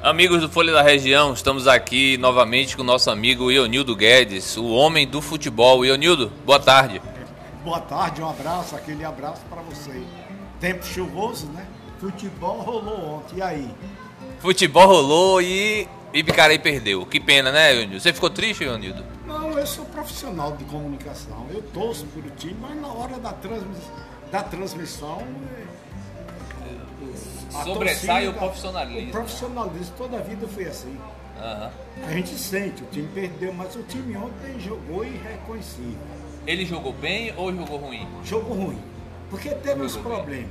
Amigos do Folha da Região, estamos aqui novamente com o nosso amigo Ionildo Guedes, o homem do futebol. Ionildo, boa tarde. Boa tarde, um abraço, aquele abraço para você. Tempo chuvoso, né? Futebol rolou ontem, e aí? Futebol rolou e Ibicaraí perdeu. Que pena, né, Ionildo? Você ficou triste, Ionildo? Não, eu sou profissional de comunicação. Eu torço por o time, mas na hora da, transmiss... da transmissão a Sobressai torcida, o profissionalismo. O profissionalismo toda a vida foi assim. Uhum. A gente sente, o time perdeu, mas o time ontem jogou irreconhecível. Ele jogou bem ou jogou ruim? Jogou ruim. Porque teve uns problemas.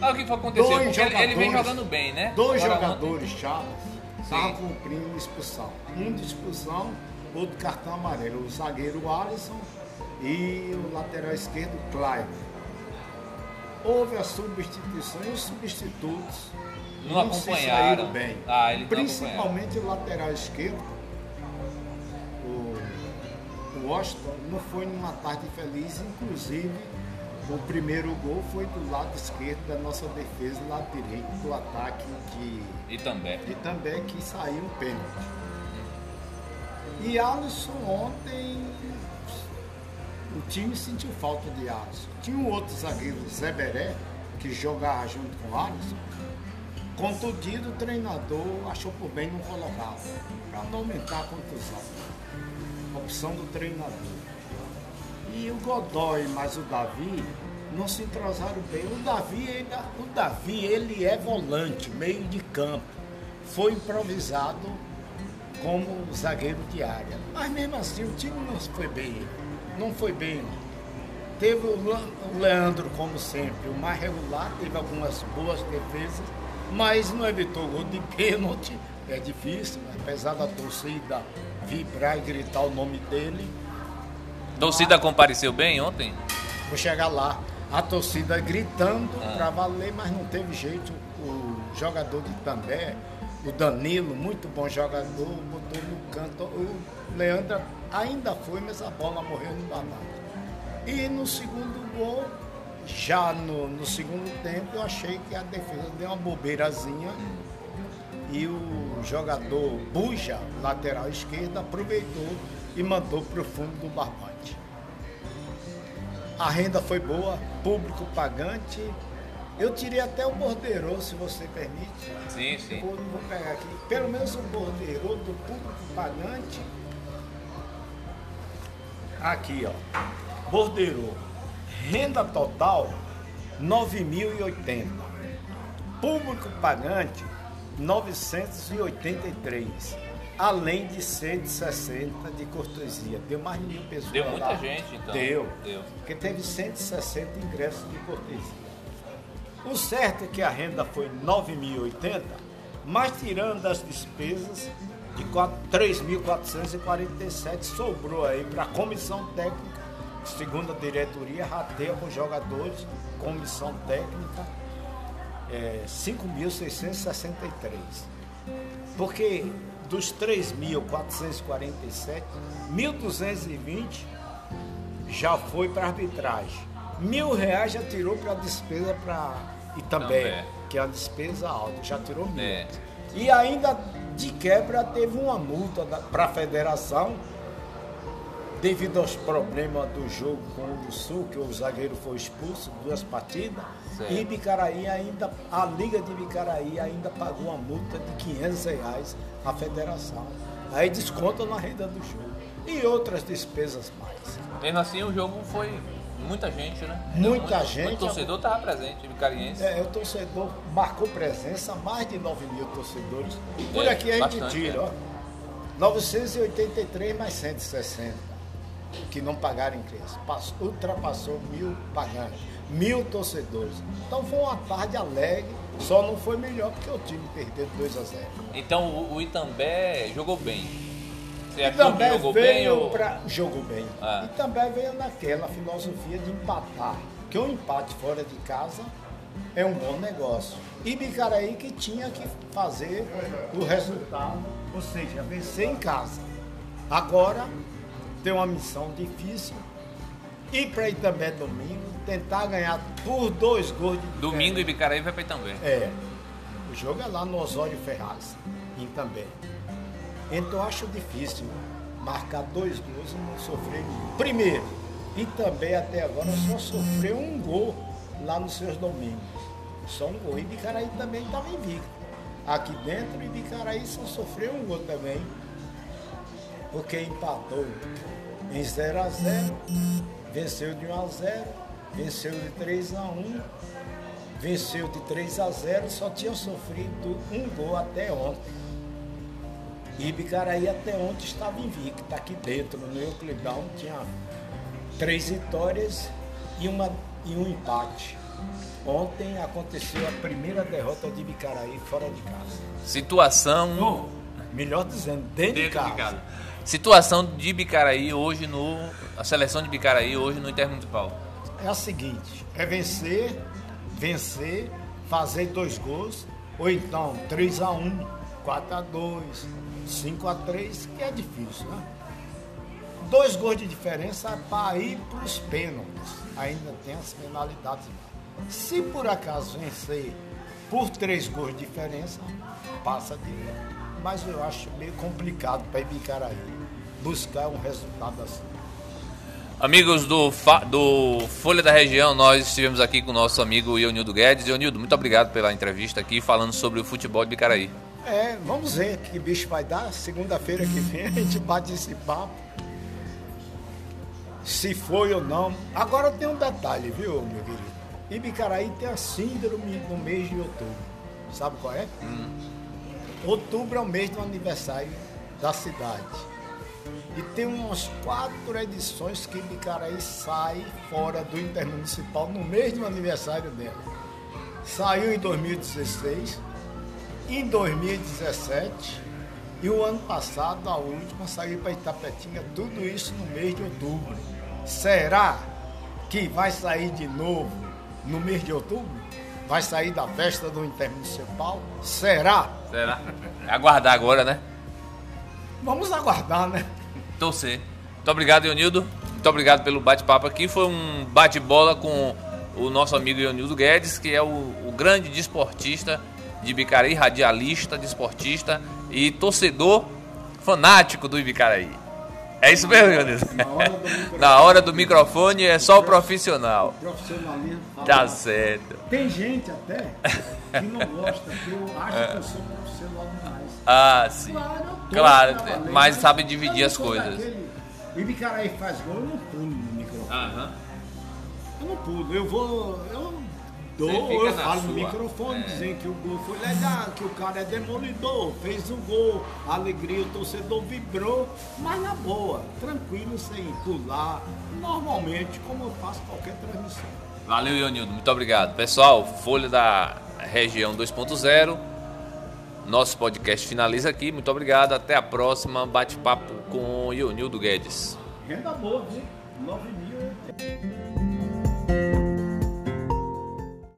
Ah, o que foi acontecer? Porque ele vem jogando bem, né? Dois Agora, jogadores chaves estavam cumprindo expulsão. Um de expulsão, outro cartão amarelo. O zagueiro Alisson e o lateral esquerdo, Clive houve a substituição e os substitutos não, não acompanharam bem. Ah, Principalmente o lateral esquerdo, o, o Washington, não foi numa tarde feliz, inclusive o primeiro gol foi do lado esquerdo da nossa defesa, lado direito do ataque de Itambé. Itambé que saiu um pênalti. E Alisson ontem o time sentiu falta de Alisson. Tinha um outro zagueiro, Zé Beré, que jogava junto com o Alisson. Contundido, o treinador achou por bem não colocá-lo, para não aumentar a contusão. Opção do treinador. E o Godoy mais o Davi não se entrosaram bem. O Davi, ainda, o Davi, ele é volante, meio de campo. Foi improvisado como zagueiro de área. Mas mesmo assim o time não foi bem não foi bem. Teve o Leandro, como sempre, o mais regular, teve algumas boas defesas, mas não evitou gol de pênalti. É difícil, apesar da torcida vibrar e gritar o nome dele. A torcida mas... compareceu bem ontem? Vou chegar lá. A torcida gritando ah. para valer, mas não teve jeito. O jogador de També, o Danilo, muito bom jogador, botou no canto. O Leandro ainda foi, mas a bola morreu no babado. E no segundo gol, já no, no segundo tempo, eu achei que a defesa deu uma bobeirazinha e o jogador Buja, lateral esquerdo, aproveitou e mandou para o fundo do barbante. A renda foi boa, público pagante. Eu tirei até o bordeiro, se você permite. Sim, sim. vou pegar aqui. Pelo menos o bordeiro do público pagante Aqui, ó. Bordeiro. Renda total 9.080. Público pagante 983. Além de 160 de cortesia. Deu mais de mil pessoas. Deu muita lá. gente, então. Deu. Deu. Porque teve 160 ingressos de cortesia. O certo é que a renda foi 9.080, mas tirando as despesas, de 3.447 sobrou aí para a comissão técnica, segundo a diretoria, rateia com jogadores, comissão técnica, é, 5.663. Porque dos 3.447, 1.220 já foi para arbitragem. Mil reais já tirou para despesa para e também, que é a despesa alta, já tirou mil. É. E ainda de quebra teve uma multa para a federação devido aos problemas do jogo com o Sul, que o zagueiro foi expulso, duas partidas, certo. e Bicaraí ainda, a Liga de Bicaraí ainda pagou uma multa de 500 reais à federação. Aí desconta na renda do jogo. E outras despesas mais. Mesmo assim o jogo foi Muita gente, né? Muita muito, gente. O torcedor estava presente, vicariense. É, o torcedor marcou presença, mais de 9 mil torcedores. Por é, aqui a gente bastante, tira, é. ó. 983 mais 160 que não pagaram ingresso. Passou, ultrapassou mil pagantes, mil torcedores. Então foi uma tarde alegre, só não foi melhor porque o time perdeu 2 a 0. Então o, o Itambé jogou bem. Você e também jogou veio bem ou... pra... Jogou bem. Ah. E também veio naquela filosofia de empatar. Que um empate fora de casa é um bom negócio. E Bicaraí que tinha que fazer o resultado, ou seja, vencer em casa. Agora tem uma missão difícil. Ir para Itambé domingo, tentar ganhar por dois gols de Domingo e Bicaraí vai para Itambé. É. O jogo é lá no Osório Ferraz, em também. Então eu acho difícil marcar dois gols e não sofrer nenhum. Primeiro, e também até agora só sofreu um gol lá nos seus domingos. Só um gol. E Bicaraí também estava invicto. Aqui dentro, e Bicaraí só sofreu um gol também. Porque empatou em 0 a 0 venceu de 1 a 0 venceu de 3 a 1 venceu de 3 a 0 só tinha sofrido um gol até ontem. E Bicaraí até ontem estava invicto, aqui dentro, no Euclidão, tinha três vitórias e, uma, e um empate. Ontem aconteceu a primeira derrota de Bicaraí fora de casa. Situação. Melhor dizendo, dentro, dentro de, casa. de, casa. Situação de Bicaraí hoje no. A seleção de Bicaraí hoje no Intermunicipal. É a seguinte: é vencer, vencer, fazer dois gols, ou então 3 a 1 4 a 2 5 a 3 que é difícil, né? Dois gols de diferença para ir para os pênaltis. Ainda tem as penalidades. Se por acaso vencer por três gols de diferença, passa de. Mas eu acho meio complicado para Ibicaraí buscar um resultado assim. Amigos do, do Folha da Região, nós estivemos aqui com o nosso amigo Ionildo Guedes. Ionildo, muito obrigado pela entrevista aqui falando sobre o futebol de Bicaraí. É, vamos ver que bicho vai dar. Segunda-feira que vem a gente bate esse papo. Se foi ou não. Agora tem um detalhe, viu, meu querido? Ibicaraí tem a síndrome no mês de outubro. Sabe qual é? Hum. Outubro é o mês do aniversário da cidade. E tem umas quatro edições que Ibicaraí sai fora do Intermunicipal no mês do aniversário dela. Saiu em 2016 em 2017 e o ano passado, a última, saiu para Itapetinga, tudo isso no mês de outubro. Será que vai sair de novo no mês de outubro? Vai sair da festa do Intermunicipal? Será? Será? É aguardar agora, né? Vamos aguardar, né? Torcer. Muito obrigado, Ionildo. Muito obrigado pelo bate-papo aqui. Foi um bate-bola com o nosso amigo Ionildo Guedes, que é o, o grande desportista de Ibicaraí, radialista, desportista e torcedor fanático do Ibicaraí. É isso mesmo, meu Deus. Na hora do microfone é só o profissional. Profissionalismo. Tá certo. Tem gente até que não gosta, que eu acho que eu sou profissional demais. Ah, sim. Claro, claro mas sabe dividir as coisas. Daquele... Ibicaraí faz gol, eu não pulo no microfone. Aham. Eu não pulo, eu vou. Eu Dou, eu falo no microfone é. dizendo que o gol foi legal, que o cara é demolidor, fez o gol, a alegria, o torcedor vibrou, mas na boa, tranquilo, sem pular, normalmente, como eu faço qualquer transmissão. Valeu, Ionildo, muito obrigado. Pessoal, Folha da Região 2.0, nosso podcast finaliza aqui, muito obrigado, até a próxima, bate-papo com Ionildo Guedes. Renda boa, viu? 9 mil.